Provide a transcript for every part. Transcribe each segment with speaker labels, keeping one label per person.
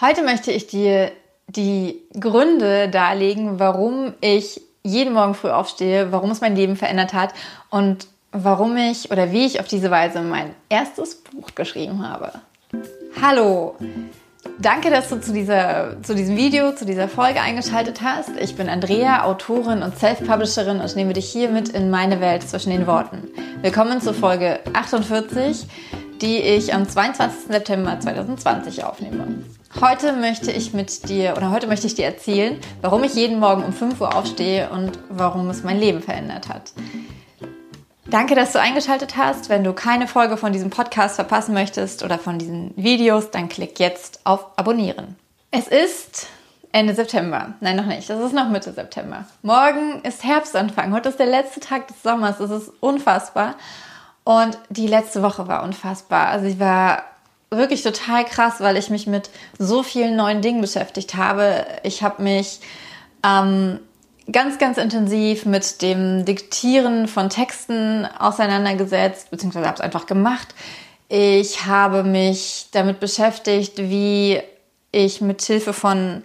Speaker 1: Heute möchte ich dir die Gründe darlegen, warum ich jeden Morgen früh aufstehe, warum es mein Leben verändert hat und warum ich oder wie ich auf diese Weise mein erstes Buch geschrieben habe. Hallo! Danke, dass du zu, dieser, zu diesem Video, zu dieser Folge eingeschaltet hast. Ich bin Andrea, Autorin und Self-Publisherin und nehme dich hier mit in meine Welt zwischen den Worten. Willkommen zur Folge 48, die ich am 22. September 2020 aufnehme. Heute möchte ich mit dir oder heute möchte ich dir erzählen, warum ich jeden Morgen um 5 Uhr aufstehe und warum es mein Leben verändert hat. Danke, dass du eingeschaltet hast. Wenn du keine Folge von diesem Podcast verpassen möchtest oder von diesen Videos, dann klick jetzt auf Abonnieren. Es ist Ende September. Nein, noch nicht. Es ist noch Mitte September. Morgen ist Herbstanfang. Heute ist der letzte Tag des Sommers. Es ist unfassbar. Und die letzte Woche war unfassbar. Also ich war wirklich total krass, weil ich mich mit so vielen neuen Dingen beschäftigt habe. Ich habe mich ähm, ganz, ganz intensiv mit dem Diktieren von Texten auseinandergesetzt, beziehungsweise habe es einfach gemacht. Ich habe mich damit beschäftigt, wie ich mit Hilfe von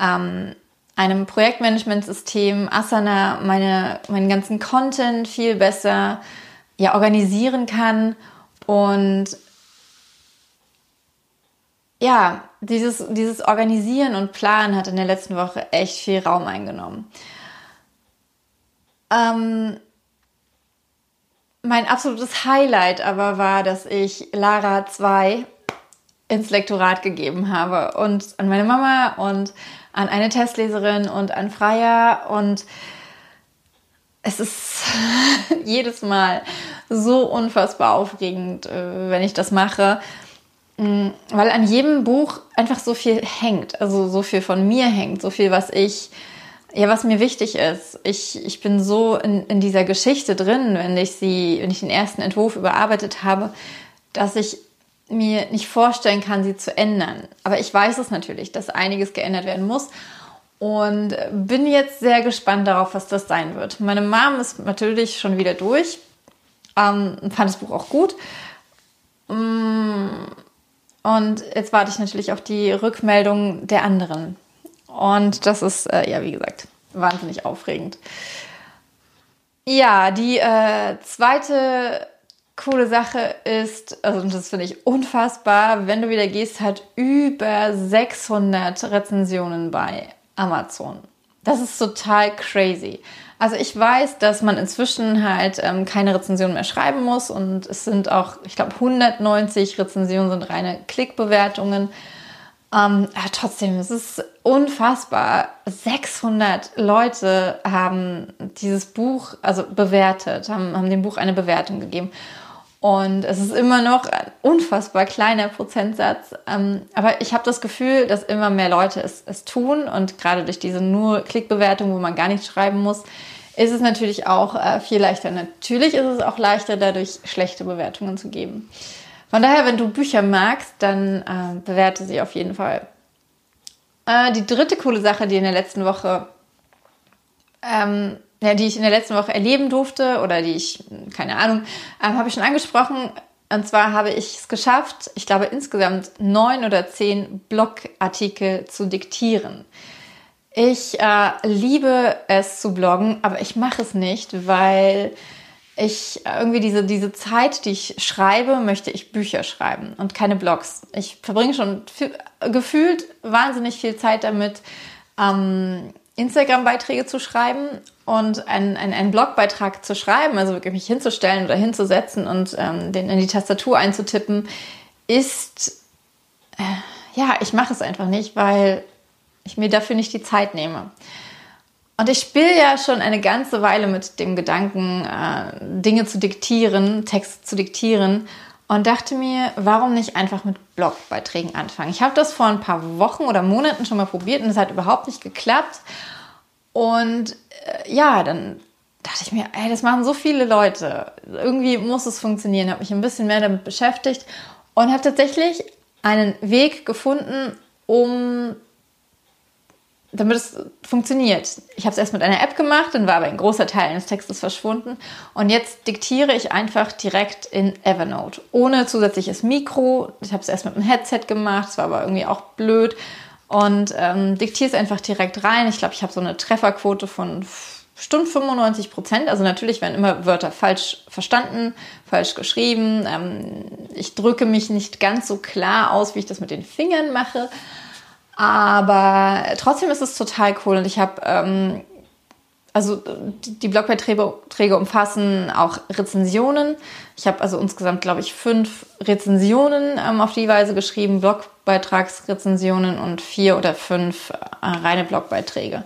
Speaker 1: ähm, einem Projektmanagementsystem Asana meine, meinen ganzen Content viel besser ja, organisieren kann und ja, dieses, dieses Organisieren und Planen hat in der letzten Woche echt viel Raum eingenommen. Ähm, mein absolutes Highlight aber war, dass ich Lara 2 ins Lektorat gegeben habe und an meine Mama und an eine Testleserin und an Freier und es ist jedes Mal so unfassbar aufregend, äh, wenn ich das mache weil an jedem Buch einfach so viel hängt, also so viel von mir hängt, so viel, was ich, ja, was mir wichtig ist. Ich, ich bin so in, in dieser Geschichte drin, wenn ich sie, wenn ich den ersten Entwurf überarbeitet habe, dass ich mir nicht vorstellen kann, sie zu ändern. Aber ich weiß es natürlich, dass einiges geändert werden muss und bin jetzt sehr gespannt darauf, was das sein wird. Meine Mom ist natürlich schon wieder durch, ähm, fand das Buch auch gut. Mm, und jetzt warte ich natürlich auf die Rückmeldung der anderen. Und das ist, äh, ja, wie gesagt, wahnsinnig aufregend. Ja, die äh, zweite coole Sache ist, also das finde ich unfassbar, wenn du wieder gehst, hat über 600 Rezensionen bei Amazon. Das ist total crazy. Also ich weiß, dass man inzwischen halt ähm, keine Rezension mehr schreiben muss und es sind auch, ich glaube, 190 Rezensionen sind reine Klickbewertungen. Ähm, aber trotzdem, es ist unfassbar. 600 Leute haben dieses Buch also bewertet, haben, haben dem Buch eine Bewertung gegeben. Und es ist immer noch ein unfassbar kleiner Prozentsatz. Ähm, aber ich habe das Gefühl, dass immer mehr Leute es, es tun. Und gerade durch diese nur Klickbewertung, wo man gar nichts schreiben muss, ist es natürlich auch äh, viel leichter. Natürlich ist es auch leichter, dadurch schlechte Bewertungen zu geben. Von daher, wenn du Bücher magst, dann äh, bewerte sie auf jeden Fall. Äh, die dritte coole Sache, die in der letzten Woche ähm, ja, die ich in der letzten Woche erleben durfte oder die ich, keine Ahnung, ähm, habe ich schon angesprochen. Und zwar habe ich es geschafft, ich glaube insgesamt neun oder zehn Blogartikel zu diktieren. Ich äh, liebe es zu bloggen, aber ich mache es nicht, weil ich irgendwie diese, diese Zeit, die ich schreibe, möchte ich Bücher schreiben und keine Blogs. Ich verbringe schon gefühlt wahnsinnig viel Zeit damit, ähm, Instagram-Beiträge zu schreiben und einen, einen, Blogbeitrag zu schreiben, also wirklich mich hinzustellen oder hinzusetzen und ähm, den in die Tastatur einzutippen, ist, äh, ja, ich mache es einfach nicht, weil ich mir dafür nicht die Zeit nehme. Und ich spiele ja schon eine ganze Weile mit dem Gedanken, äh, Dinge zu diktieren, Texte zu diktieren und dachte mir, warum nicht einfach mit Blogbeiträgen anfangen? Ich habe das vor ein paar Wochen oder Monaten schon mal probiert und es hat überhaupt nicht geklappt. Und äh, ja, dann dachte ich mir, ey, das machen so viele Leute. Irgendwie muss es funktionieren. Habe mich ein bisschen mehr damit beschäftigt und habe tatsächlich einen Weg gefunden, um damit es funktioniert. Ich habe es erst mit einer App gemacht, dann war aber ein großer Teil eines Textes verschwunden. Und jetzt diktiere ich einfach direkt in Evernote, ohne zusätzliches Mikro. Ich habe es erst mit einem Headset gemacht, es war aber irgendwie auch blöd. Und ähm, diktiere es einfach direkt rein. Ich glaube, ich habe so eine Trefferquote von bestimmt 95 Prozent. Also natürlich werden immer Wörter falsch verstanden, falsch geschrieben. Ähm, ich drücke mich nicht ganz so klar aus, wie ich das mit den Fingern mache. Aber trotzdem ist es total cool und ich habe, ähm, also die Blogbeiträge umfassen auch Rezensionen. Ich habe also insgesamt, glaube ich, fünf Rezensionen ähm, auf die Weise geschrieben, Blogbeitragsrezensionen und vier oder fünf äh, reine Blogbeiträge.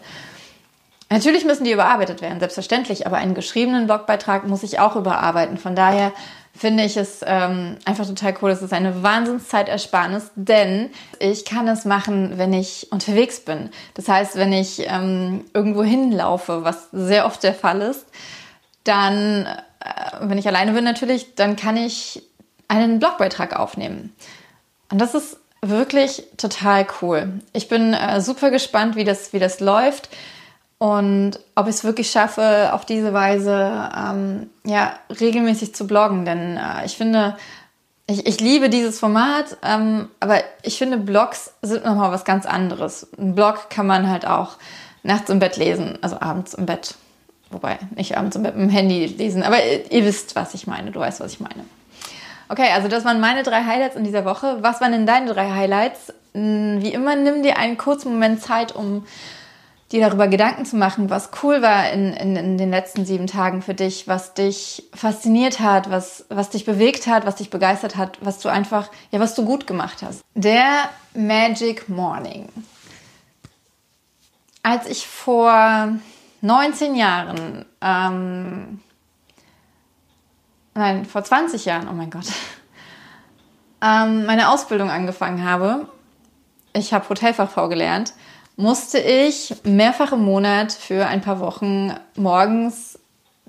Speaker 1: Natürlich müssen die überarbeitet werden, selbstverständlich, aber einen geschriebenen Blogbeitrag muss ich auch überarbeiten. Von daher finde ich es ähm, einfach total cool. Es ist eine Wahnsinnszeitersparnis, denn ich kann es machen, wenn ich unterwegs bin. Das heißt, wenn ich ähm, irgendwo hinlaufe, was sehr oft der Fall ist, dann, äh, wenn ich alleine bin natürlich, dann kann ich einen Blogbeitrag aufnehmen. Und das ist wirklich total cool. Ich bin äh, super gespannt, wie das, wie das läuft. Und ob ich es wirklich schaffe, auf diese Weise ähm, ja, regelmäßig zu bloggen. Denn äh, ich finde, ich, ich liebe dieses Format, ähm, aber ich finde, Blogs sind nochmal was ganz anderes. Ein Blog kann man halt auch nachts im Bett lesen, also abends im Bett. Wobei, nicht abends im Bett mit dem Handy lesen, aber ihr, ihr wisst, was ich meine. Du weißt, was ich meine. Okay, also das waren meine drei Highlights in dieser Woche. Was waren denn deine drei Highlights? Hm, wie immer, nimm dir einen kurzen Moment Zeit, um dir darüber Gedanken zu machen, was cool war in, in, in, den letzten sieben Tagen für dich, was dich fasziniert hat, was, was dich bewegt hat, was dich begeistert hat, was du einfach, ja, was du gut gemacht hast. Der Magic Morning. Als ich vor 19 Jahren, ähm, nein, vor 20 Jahren, oh mein Gott, ähm, meine Ausbildung angefangen habe, ich habe Hotelfachfrau gelernt, musste ich mehrfach im Monat für ein paar Wochen morgens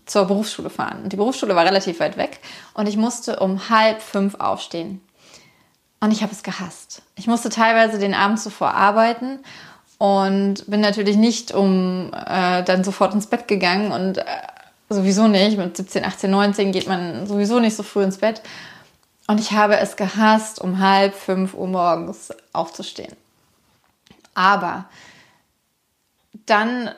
Speaker 1: zur Berufsschule fahren. Die Berufsschule war relativ weit weg und ich musste um halb fünf aufstehen. Und ich habe es gehasst. Ich musste teilweise den Abend zuvor arbeiten und bin natürlich nicht um äh, dann sofort ins Bett gegangen und äh, sowieso nicht. Mit 17, 18, 19 geht man sowieso nicht so früh ins Bett. Und ich habe es gehasst, um halb fünf Uhr morgens aufzustehen. Aber dann,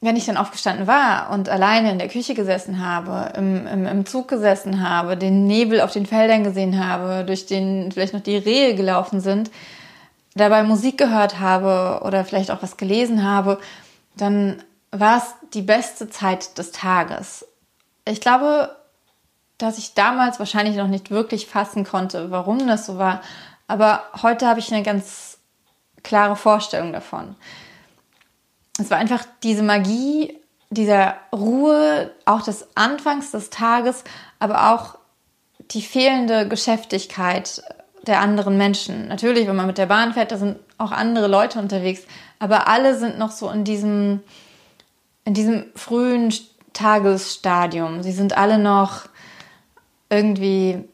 Speaker 1: wenn ich dann aufgestanden war und alleine in der Küche gesessen habe, im, im, im Zug gesessen habe, den Nebel auf den Feldern gesehen habe, durch den vielleicht noch die Rehe gelaufen sind, dabei Musik gehört habe oder vielleicht auch was gelesen habe, dann war es die beste Zeit des Tages. Ich glaube, dass ich damals wahrscheinlich noch nicht wirklich fassen konnte, warum das so war. Aber heute habe ich eine ganz klare Vorstellung davon. Es war einfach diese Magie dieser Ruhe, auch des Anfangs des Tages, aber auch die fehlende Geschäftigkeit der anderen Menschen. Natürlich, wenn man mit der Bahn fährt, da sind auch andere Leute unterwegs, aber alle sind noch so in diesem, in diesem frühen Tagesstadium. Sie sind alle noch irgendwie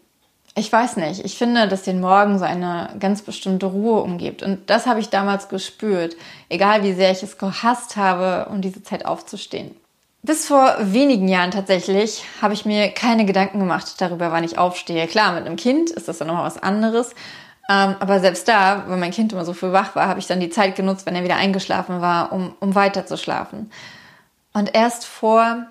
Speaker 1: ich weiß nicht, ich finde, dass den Morgen so eine ganz bestimmte Ruhe umgibt. Und das habe ich damals gespürt, egal wie sehr ich es gehasst habe, um diese Zeit aufzustehen. Bis vor wenigen Jahren tatsächlich habe ich mir keine Gedanken gemacht darüber, wann ich aufstehe. Klar, mit einem Kind ist das dann nochmal was anderes. Ähm, aber selbst da, wenn mein Kind immer so früh wach war, habe ich dann die Zeit genutzt, wenn er wieder eingeschlafen war, um, um weiter zu schlafen. Und erst vor,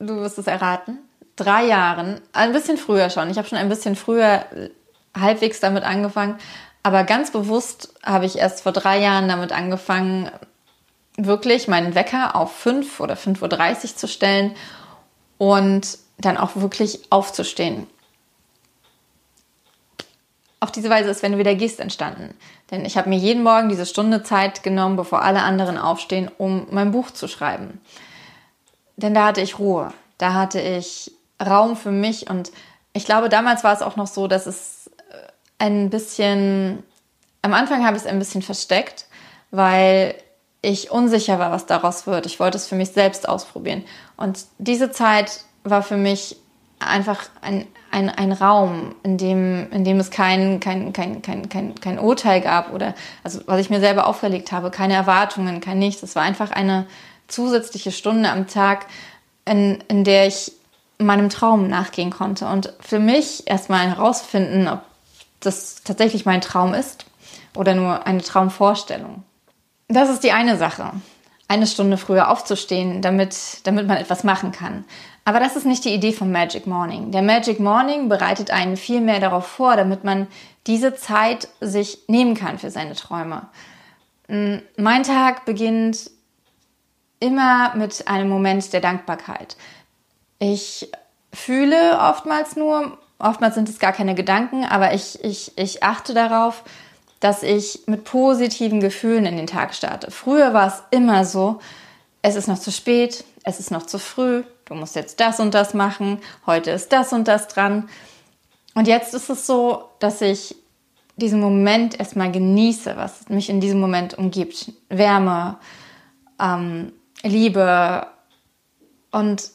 Speaker 1: du wirst es erraten, drei Jahren, ein bisschen früher schon, ich habe schon ein bisschen früher halbwegs damit angefangen, aber ganz bewusst habe ich erst vor drei Jahren damit angefangen, wirklich meinen Wecker auf 5 oder 5.30 Uhr zu stellen und dann auch wirklich aufzustehen. Auf diese Weise ist Wenn du wieder gehst entstanden. Denn ich habe mir jeden Morgen diese Stunde Zeit genommen, bevor alle anderen aufstehen, um mein Buch zu schreiben. Denn da hatte ich Ruhe. Da hatte ich Raum für mich. Und ich glaube, damals war es auch noch so, dass es äh, ein bisschen, am Anfang habe ich es ein bisschen versteckt, weil ich unsicher war, was daraus wird. Ich wollte es für mich selbst ausprobieren. Und diese Zeit war für mich einfach ein, ein, ein Raum, in dem, in dem es kein, kein, kein, kein, kein, kein Urteil gab oder, also was ich mir selber auferlegt habe, keine Erwartungen, kein Nichts. Es war einfach eine zusätzliche Stunde am Tag, in, in der ich meinem Traum nachgehen konnte und für mich erstmal herausfinden, ob das tatsächlich mein Traum ist oder nur eine Traumvorstellung. Das ist die eine Sache. Eine Stunde früher aufzustehen, damit, damit man etwas machen kann. Aber das ist nicht die Idee vom Magic Morning. Der Magic Morning bereitet einen viel mehr darauf vor, damit man diese Zeit sich nehmen kann für seine Träume. Mm, mein Tag beginnt immer mit einem Moment der Dankbarkeit. Ich fühle oftmals nur, oftmals sind es gar keine Gedanken, aber ich, ich, ich achte darauf, dass ich mit positiven Gefühlen in den Tag starte. Früher war es immer so, es ist noch zu spät, es ist noch zu früh, du musst jetzt das und das machen, heute ist das und das dran. Und jetzt ist es so, dass ich diesen Moment erstmal genieße, was mich in diesem Moment umgibt. Wärme, ähm, Liebe und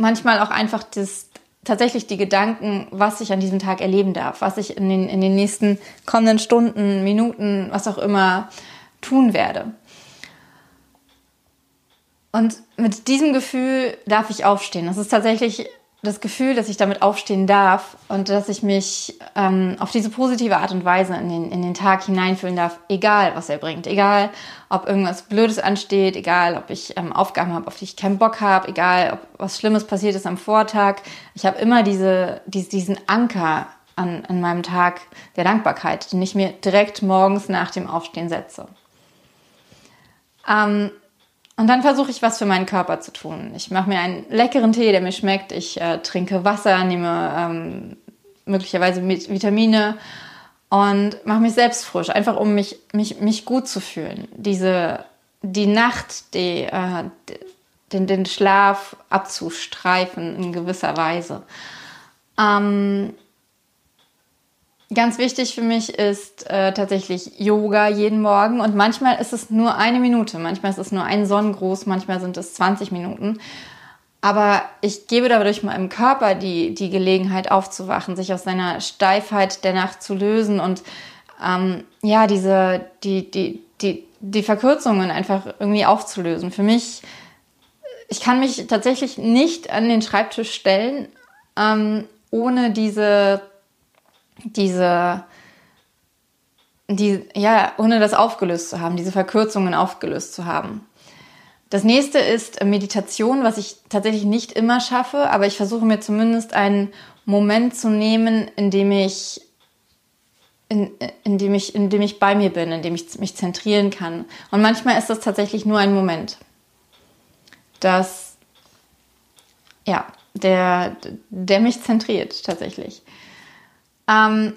Speaker 1: manchmal auch einfach das, tatsächlich die Gedanken, was ich an diesem Tag erleben darf, was ich in den, in den nächsten kommenden Stunden, Minuten, was auch immer tun werde. Und mit diesem Gefühl darf ich aufstehen. Das ist tatsächlich das Gefühl, dass ich damit aufstehen darf und dass ich mich ähm, auf diese positive Art und Weise in den, in den Tag hineinfühlen darf, egal was er bringt, egal ob irgendwas Blödes ansteht, egal ob ich ähm, Aufgaben habe, auf die ich keinen Bock habe, egal ob was Schlimmes passiert ist am Vortag. Ich habe immer diese, diese, diesen Anker an, an meinem Tag der Dankbarkeit, den ich mir direkt morgens nach dem Aufstehen setze. Ähm, und dann versuche ich was für meinen Körper zu tun. Ich mache mir einen leckeren Tee, der mir schmeckt. Ich äh, trinke Wasser, nehme ähm, möglicherweise Vitamine und mache mich selbst frisch, einfach um mich, mich, mich gut zu fühlen. Diese, die Nacht, die, äh, den, den Schlaf abzustreifen in gewisser Weise. Ähm, Ganz wichtig für mich ist äh, tatsächlich Yoga jeden Morgen und manchmal ist es nur eine Minute, manchmal ist es nur ein Sonnengruß, manchmal sind es 20 Minuten. Aber ich gebe dadurch meinem Körper die, die Gelegenheit aufzuwachen, sich aus seiner Steifheit der Nacht zu lösen und ähm, ja, diese, die, die, die, die Verkürzungen einfach irgendwie aufzulösen. Für mich, ich kann mich tatsächlich nicht an den Schreibtisch stellen, ähm, ohne diese diese, die, ja, ohne das aufgelöst zu haben, diese Verkürzungen aufgelöst zu haben. Das nächste ist Meditation, was ich tatsächlich nicht immer schaffe, aber ich versuche mir zumindest einen Moment zu nehmen, in dem ich in, in, dem ich, in dem ich bei mir bin, in dem ich mich zentrieren kann. Und manchmal ist das tatsächlich nur ein Moment. Das, ja, der, der mich zentriert tatsächlich. Ähm,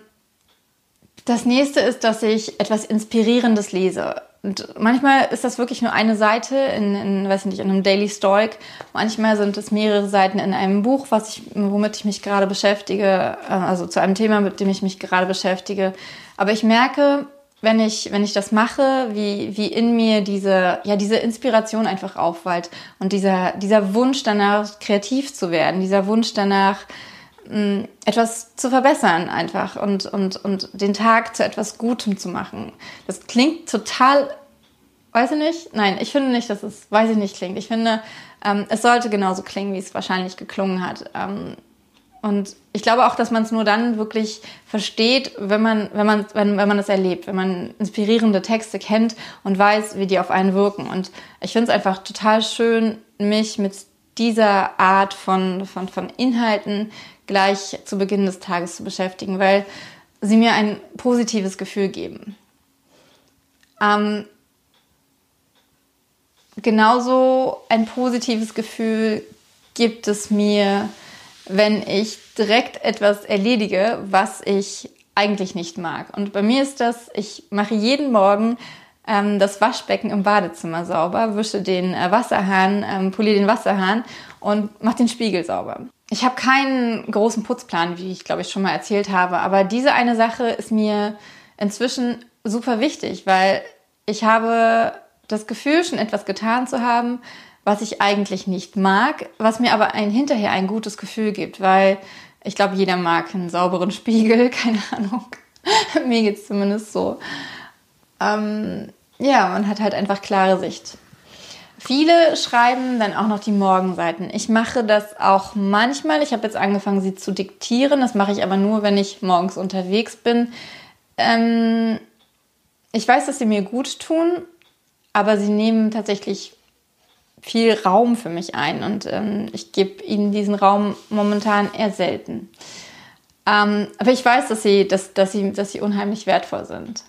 Speaker 1: das nächste ist, dass ich etwas Inspirierendes lese. Und manchmal ist das wirklich nur eine Seite in, in, weiß nicht, in einem Daily Stoic. Manchmal sind es mehrere Seiten in einem Buch, was ich, womit ich mich gerade beschäftige, äh, also zu einem Thema, mit dem ich mich gerade beschäftige. Aber ich merke, wenn ich, wenn ich das mache, wie, wie in mir diese, ja, diese Inspiration einfach aufwallt und dieser, dieser Wunsch danach, kreativ zu werden, dieser Wunsch danach, etwas zu verbessern einfach und, und, und den Tag zu etwas Gutem zu machen. Das klingt total, weiß ich nicht, nein, ich finde nicht, dass es, weiß ich nicht, klingt. Ich finde, ähm, es sollte genauso klingen, wie es wahrscheinlich geklungen hat. Ähm, und ich glaube auch, dass man es nur dann wirklich versteht, wenn man, wenn man, wenn, wenn man es erlebt, wenn man inspirierende Texte kennt und weiß, wie die auf einen wirken. Und ich finde es einfach total schön, mich mit dieser Art von, von, von Inhalten gleich zu Beginn des Tages zu beschäftigen, weil sie mir ein positives Gefühl geben. Ähm, genauso ein positives Gefühl gibt es mir, wenn ich direkt etwas erledige, was ich eigentlich nicht mag. Und bei mir ist das, ich mache jeden Morgen ähm, das Waschbecken im Badezimmer sauber, wische den äh, Wasserhahn, ähm, poliere den Wasserhahn und mache den Spiegel sauber. Ich habe keinen großen Putzplan, wie ich glaube ich schon mal erzählt habe, aber diese eine Sache ist mir inzwischen super wichtig, weil ich habe das Gefühl, schon etwas getan zu haben, was ich eigentlich nicht mag, was mir aber ein, hinterher ein gutes Gefühl gibt, weil ich glaube, jeder mag einen sauberen Spiegel, keine Ahnung. mir geht es zumindest so. Ähm, ja, man hat halt einfach klare Sicht. Viele schreiben dann auch noch die Morgenseiten. Ich mache das auch manchmal. Ich habe jetzt angefangen, sie zu diktieren. Das mache ich aber nur, wenn ich morgens unterwegs bin. Ähm, ich weiß, dass sie mir gut tun, aber sie nehmen tatsächlich viel Raum für mich ein und ähm, ich gebe ihnen diesen Raum momentan eher selten. Ähm, aber ich weiß, dass sie, dass, dass, sie, dass sie unheimlich wertvoll sind.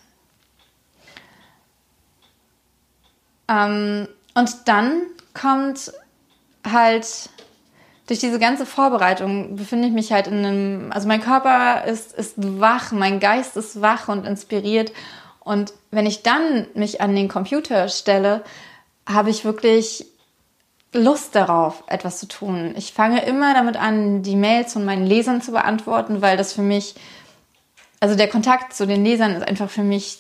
Speaker 1: Ähm, und dann kommt halt durch diese ganze Vorbereitung befinde ich mich halt in einem, also mein Körper ist, ist wach, mein Geist ist wach und inspiriert. Und wenn ich dann mich an den Computer stelle, habe ich wirklich Lust darauf, etwas zu tun. Ich fange immer damit an, die Mails von meinen Lesern zu beantworten, weil das für mich, also der Kontakt zu den Lesern ist einfach für mich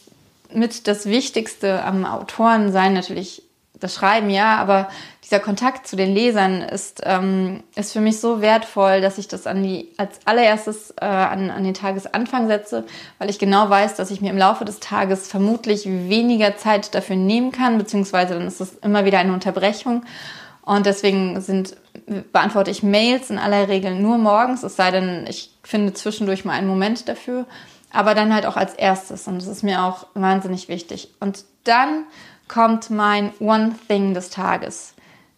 Speaker 1: mit das Wichtigste am Autoren sein. Natürlich das Schreiben, ja, aber dieser Kontakt zu den Lesern ist, ähm, ist für mich so wertvoll, dass ich das an die, als allererstes äh, an, an den Tagesanfang setze, weil ich genau weiß, dass ich mir im Laufe des Tages vermutlich weniger Zeit dafür nehmen kann, beziehungsweise dann ist es immer wieder eine Unterbrechung. Und deswegen sind, beantworte ich Mails in aller Regel nur morgens, es sei denn, ich finde zwischendurch mal einen Moment dafür, aber dann halt auch als erstes. Und das ist mir auch wahnsinnig wichtig. Und dann kommt mein One Thing des Tages.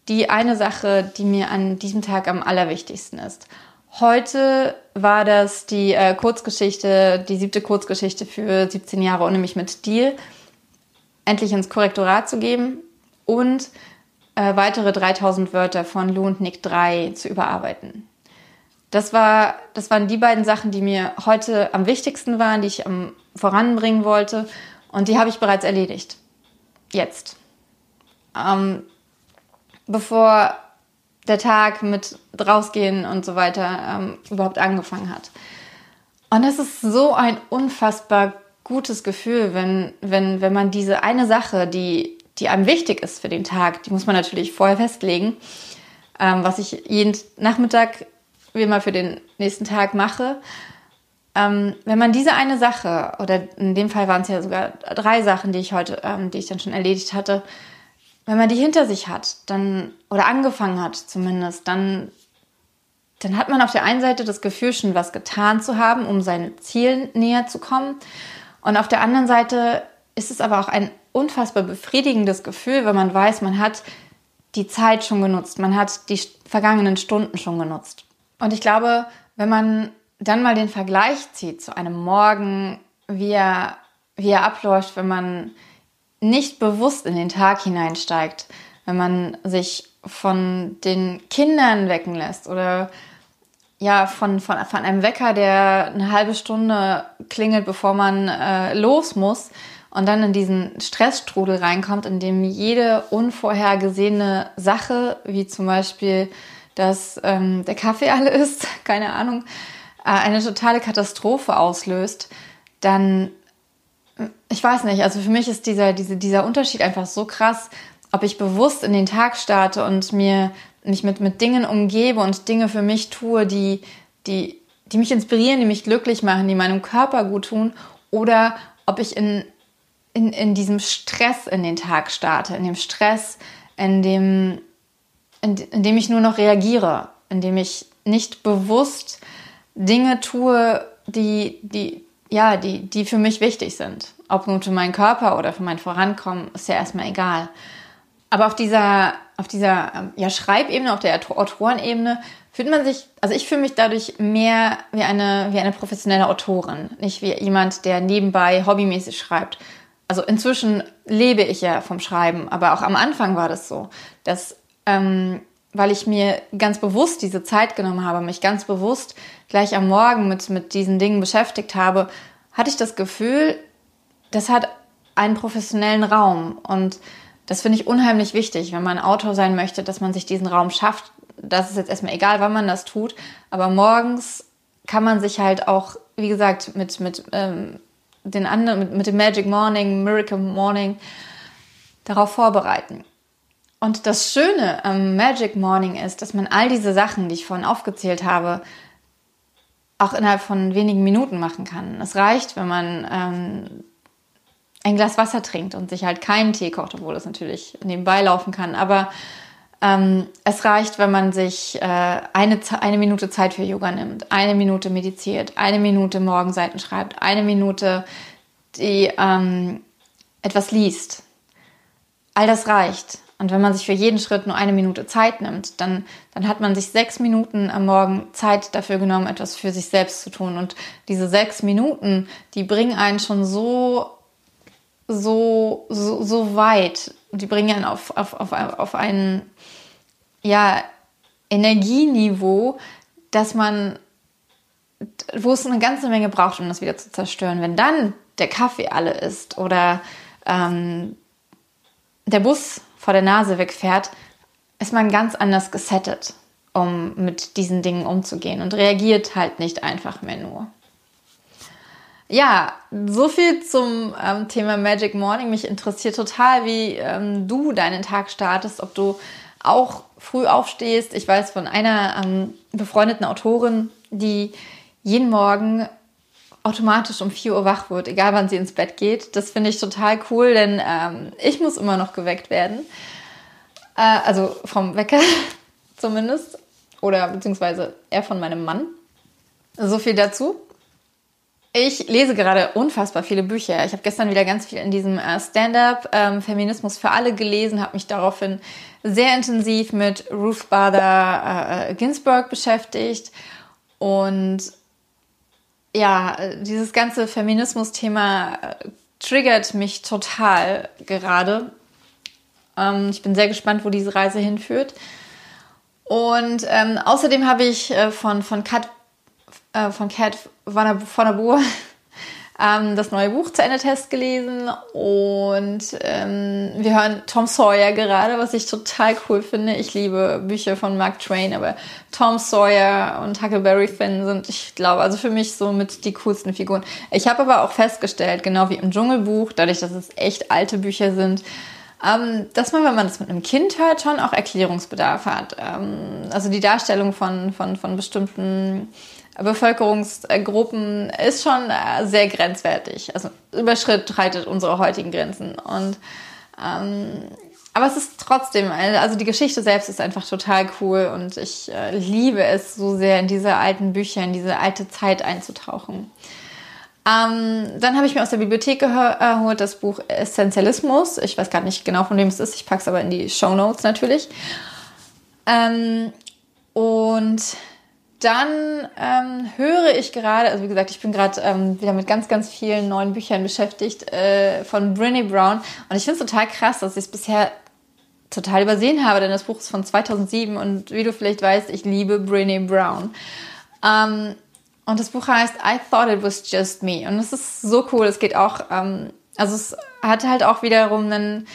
Speaker 1: Die eine Sache, die mir an diesem Tag am allerwichtigsten ist. Heute war das die äh, Kurzgeschichte, die siebte Kurzgeschichte für 17 Jahre ohne mich mit Deal, endlich ins Korrektorat zu geben und äh, weitere 3000 Wörter von Lou und Nick 3 zu überarbeiten. Das, war, das waren die beiden Sachen, die mir heute am wichtigsten waren, die ich am voranbringen wollte. Und die habe ich bereits erledigt. Jetzt. Ähm, bevor der Tag mit rausgehen und so weiter ähm, überhaupt angefangen hat. Und es ist so ein unfassbar gutes Gefühl, wenn, wenn, wenn man diese eine Sache, die die einem wichtig ist für den Tag, die muss man natürlich vorher festlegen, ähm, was ich jeden Nachmittag wie immer für den nächsten Tag mache. Ähm, wenn man diese eine Sache, oder in dem Fall waren es ja sogar drei Sachen, die ich heute, ähm, die ich dann schon erledigt hatte, wenn man die hinter sich hat, dann, oder angefangen hat zumindest, dann, dann hat man auf der einen Seite das Gefühl, schon was getan zu haben, um seinen Zielen näher zu kommen. Und auf der anderen Seite ist es aber auch ein unfassbar befriedigendes Gefühl, wenn man weiß, man hat die Zeit schon genutzt, man hat die vergangenen Stunden schon genutzt. Und ich glaube, wenn man dann mal den Vergleich zieht zu einem Morgen, wie er, wie er abläuft, wenn man nicht bewusst in den Tag hineinsteigt, wenn man sich von den Kindern wecken lässt oder ja, von, von, von einem Wecker, der eine halbe Stunde klingelt, bevor man äh, los muss, und dann in diesen Stressstrudel reinkommt, in dem jede unvorhergesehene Sache, wie zum Beispiel, dass ähm, der Kaffee alle ist, keine Ahnung, eine totale Katastrophe auslöst, dann, ich weiß nicht, also für mich ist dieser, diese, dieser Unterschied einfach so krass, ob ich bewusst in den Tag starte und mir mich mit, mit Dingen umgebe und Dinge für mich tue, die, die, die mich inspirieren, die mich glücklich machen, die meinem Körper gut tun, oder ob ich in in, in diesem Stress in den Tag starte, in dem Stress, in dem, in, in dem ich nur noch reagiere, in dem ich nicht bewusst Dinge tue, die, die, ja, die, die für mich wichtig sind. Ob nun für meinen Körper oder für mein Vorankommen, ist ja erstmal egal. Aber auf dieser, auf dieser ähm, ja, Schreibebene, auf der Autorenebene, fühlt man sich, also ich fühle mich dadurch mehr wie eine, wie eine professionelle Autorin, nicht wie jemand, der nebenbei hobbymäßig schreibt, also inzwischen lebe ich ja vom Schreiben, aber auch am Anfang war das so, dass, ähm, weil ich mir ganz bewusst diese Zeit genommen habe, mich ganz bewusst gleich am Morgen mit, mit diesen Dingen beschäftigt habe, hatte ich das Gefühl, das hat einen professionellen Raum und das finde ich unheimlich wichtig, wenn man Autor sein möchte, dass man sich diesen Raum schafft. Das ist jetzt erstmal egal, wann man das tut, aber morgens kann man sich halt auch, wie gesagt, mit, mit ähm, den anderen, mit, mit dem Magic Morning, Miracle Morning darauf vorbereiten. Und das Schöne am Magic Morning ist, dass man all diese Sachen, die ich vorhin aufgezählt habe, auch innerhalb von wenigen Minuten machen kann. Es reicht, wenn man ähm, ein Glas Wasser trinkt und sich halt keinen Tee kocht, obwohl das natürlich nebenbei laufen kann. Aber ähm, es reicht, wenn man sich äh, eine, eine Minute Zeit für Yoga nimmt, eine Minute meditiert, eine Minute Morgenseiten schreibt, eine Minute die ähm, etwas liest. All das reicht. Und wenn man sich für jeden Schritt nur eine Minute Zeit nimmt, dann, dann hat man sich sechs Minuten am Morgen Zeit dafür genommen, etwas für sich selbst zu tun. Und diese sechs Minuten, die bringen einen schon so, so, so, so weit. Die bringen einen auf, auf, auf, auf ein ja, Energieniveau, dass man, wo es eine ganze Menge braucht, um das wieder zu zerstören. Wenn dann der Kaffee alle ist oder ähm, der Bus vor der Nase wegfährt, ist man ganz anders gesettet, um mit diesen Dingen umzugehen und reagiert halt nicht einfach mehr nur. Ja, so viel zum ähm, Thema Magic Morning. Mich interessiert total, wie ähm, du deinen Tag startest, ob du auch früh aufstehst. Ich weiß von einer ähm, befreundeten Autorin, die jeden Morgen automatisch um 4 Uhr wach wird, egal wann sie ins Bett geht. Das finde ich total cool, denn ähm, ich muss immer noch geweckt werden. Äh, also vom Wecker zumindest. Oder beziehungsweise er von meinem Mann. So viel dazu. Ich lese gerade unfassbar viele Bücher. Ich habe gestern wieder ganz viel in diesem äh, Stand-up ähm, Feminismus für alle gelesen, habe mich daraufhin sehr intensiv mit Ruth Bader äh, Ginsburg beschäftigt und ja, dieses ganze Feminismus-Thema äh, triggert mich total gerade. Ähm, ich bin sehr gespannt, wo diese Reise hinführt. Und ähm, außerdem habe ich äh, von, von Kat, äh, von Kat von der Boer ähm, das neue Buch zu Ende Test gelesen und ähm, wir hören Tom Sawyer gerade, was ich total cool finde. Ich liebe Bücher von Mark Twain, aber Tom Sawyer und Huckleberry Finn sind, ich glaube, also für mich so mit die coolsten Figuren. Ich habe aber auch festgestellt, genau wie im Dschungelbuch, dadurch, dass es echt alte Bücher sind, ähm, dass man, wenn man das mit einem Kind hört, schon auch Erklärungsbedarf hat. Ähm, also die Darstellung von, von, von bestimmten Bevölkerungsgruppen ist schon äh, sehr grenzwertig. Also überschreitet unsere heutigen Grenzen. Und ähm, aber es ist trotzdem, also die Geschichte selbst ist einfach total cool und ich äh, liebe es so sehr, in diese alten Bücher, in diese alte Zeit einzutauchen. Ähm, dann habe ich mir aus der Bibliothek geholt das Buch Essentialismus. Ich weiß gar nicht genau, von wem es ist. Ich packe es aber in die Show Notes natürlich. Ähm, und dann ähm, höre ich gerade, also wie gesagt, ich bin gerade ähm, wieder mit ganz, ganz vielen neuen Büchern beschäftigt äh, von Brené Brown. Und ich finde es total krass, dass ich es bisher total übersehen habe, denn das Buch ist von 2007 und wie du vielleicht weißt, ich liebe Brené Brown. Ähm, und das Buch heißt I Thought It Was Just Me. Und es ist so cool. Es geht auch, ähm, also es hat halt auch wiederum einen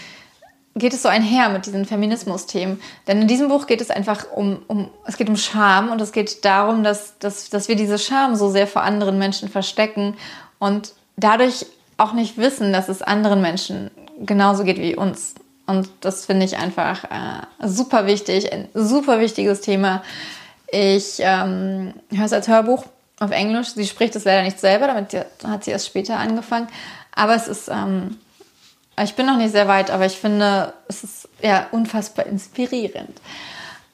Speaker 1: geht es so einher mit diesen Feminismus-Themen. Denn in diesem Buch geht es einfach um, um, es geht um Scham und es geht darum, dass, dass, dass wir diese Scham so sehr vor anderen Menschen verstecken und dadurch auch nicht wissen, dass es anderen Menschen genauso geht wie uns. Und das finde ich einfach äh, super wichtig, ein super wichtiges Thema. Ich ähm, höre es als Hörbuch auf Englisch. Sie spricht es leider nicht selber, damit hat sie erst später angefangen. Aber es ist ähm, ich bin noch nicht sehr weit, aber ich finde, es ist ja unfassbar inspirierend.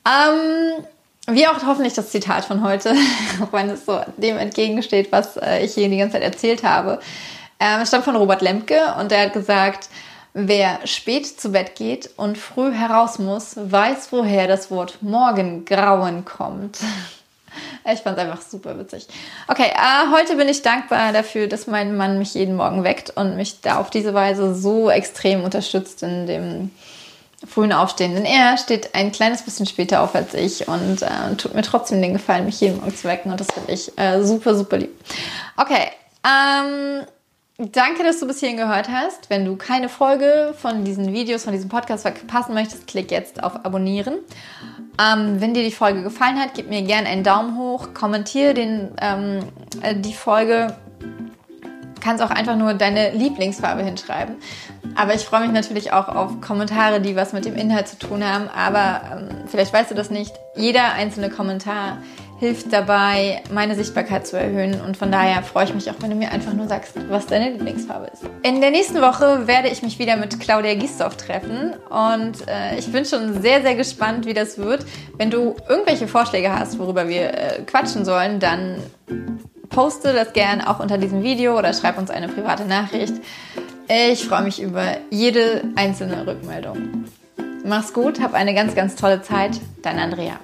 Speaker 1: Ähm, wie auch hoffentlich das Zitat von heute, auch wenn es so dem entgegensteht, was äh, ich hier die ganze Zeit erzählt habe. Ähm, es stammt von Robert Lemke und der hat gesagt, wer spät zu Bett geht und früh heraus muss, weiß, woher das Wort Morgengrauen kommt. Ich fand es einfach super witzig. Okay, äh, heute bin ich dankbar dafür, dass mein Mann mich jeden Morgen weckt und mich da auf diese Weise so extrem unterstützt in dem frühen Aufstehen. Denn er steht ein kleines bisschen später auf als ich und äh, tut mir trotzdem den Gefallen, mich jeden Morgen zu wecken und das finde ich äh, super, super lieb. Okay, ähm, Danke, dass du bis hierhin gehört hast. Wenn du keine Folge von diesen Videos, von diesem Podcast verpassen möchtest, klick jetzt auf Abonnieren. Ähm, wenn dir die Folge gefallen hat, gib mir gerne einen Daumen hoch, kommentiere den, ähm, äh, die Folge. Kannst auch einfach nur deine Lieblingsfarbe hinschreiben. Aber ich freue mich natürlich auch auf Kommentare, die was mit dem Inhalt zu tun haben. Aber ähm, vielleicht weißt du das nicht. Jeder einzelne Kommentar hilft dabei, meine Sichtbarkeit zu erhöhen. Und von daher freue ich mich auch, wenn du mir einfach nur sagst, was deine Lieblingsfarbe ist. In der nächsten Woche werde ich mich wieder mit Claudia Giesdorf treffen. Und äh, ich bin schon sehr, sehr gespannt, wie das wird. Wenn du irgendwelche Vorschläge hast, worüber wir äh, quatschen sollen, dann poste das gerne auch unter diesem Video oder schreib uns eine private Nachricht. Ich freue mich über jede einzelne Rückmeldung. Mach's gut, hab eine ganz, ganz tolle Zeit. Dein Andrea.